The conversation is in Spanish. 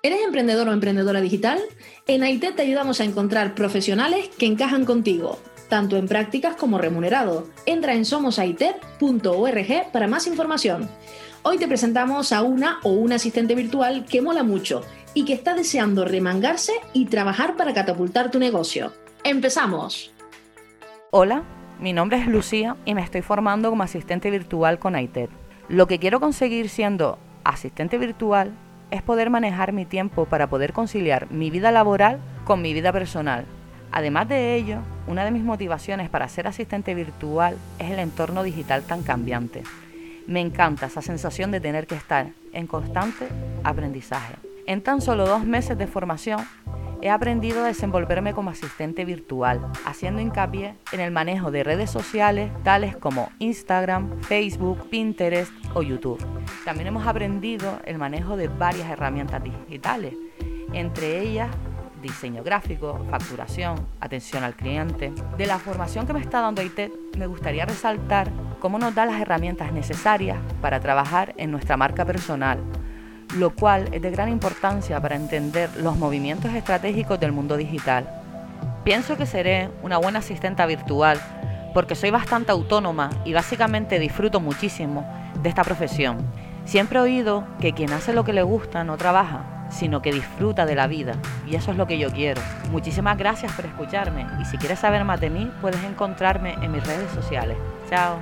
¿Eres emprendedor o emprendedora digital? En AITED te ayudamos a encontrar profesionales que encajan contigo, tanto en prácticas como remunerado. Entra en somosaited.org para más información. Hoy te presentamos a una o un asistente virtual que mola mucho y que está deseando remangarse y trabajar para catapultar tu negocio. ¡Empezamos! Hola, mi nombre es Lucía y me estoy formando como asistente virtual con AITED. Lo que quiero conseguir siendo asistente virtual es poder manejar mi tiempo para poder conciliar mi vida laboral con mi vida personal. Además de ello, una de mis motivaciones para ser asistente virtual es el entorno digital tan cambiante. Me encanta esa sensación de tener que estar en constante aprendizaje. En tan solo dos meses de formación, he aprendido a desenvolverme como asistente virtual, haciendo hincapié en el manejo de redes sociales tales como Instagram, Facebook, Pinterest o YouTube. También hemos aprendido el manejo de varias herramientas digitales, entre ellas diseño gráfico, facturación, atención al cliente. De la formación que me está dando ITED, me gustaría resaltar cómo nos da las herramientas necesarias para trabajar en nuestra marca personal, lo cual es de gran importancia para entender los movimientos estratégicos del mundo digital. Pienso que seré una buena asistenta virtual porque soy bastante autónoma y básicamente disfruto muchísimo de esta profesión. Siempre he oído que quien hace lo que le gusta no trabaja, sino que disfruta de la vida. Y eso es lo que yo quiero. Muchísimas gracias por escucharme y si quieres saber más de mí, puedes encontrarme en mis redes sociales. Chao.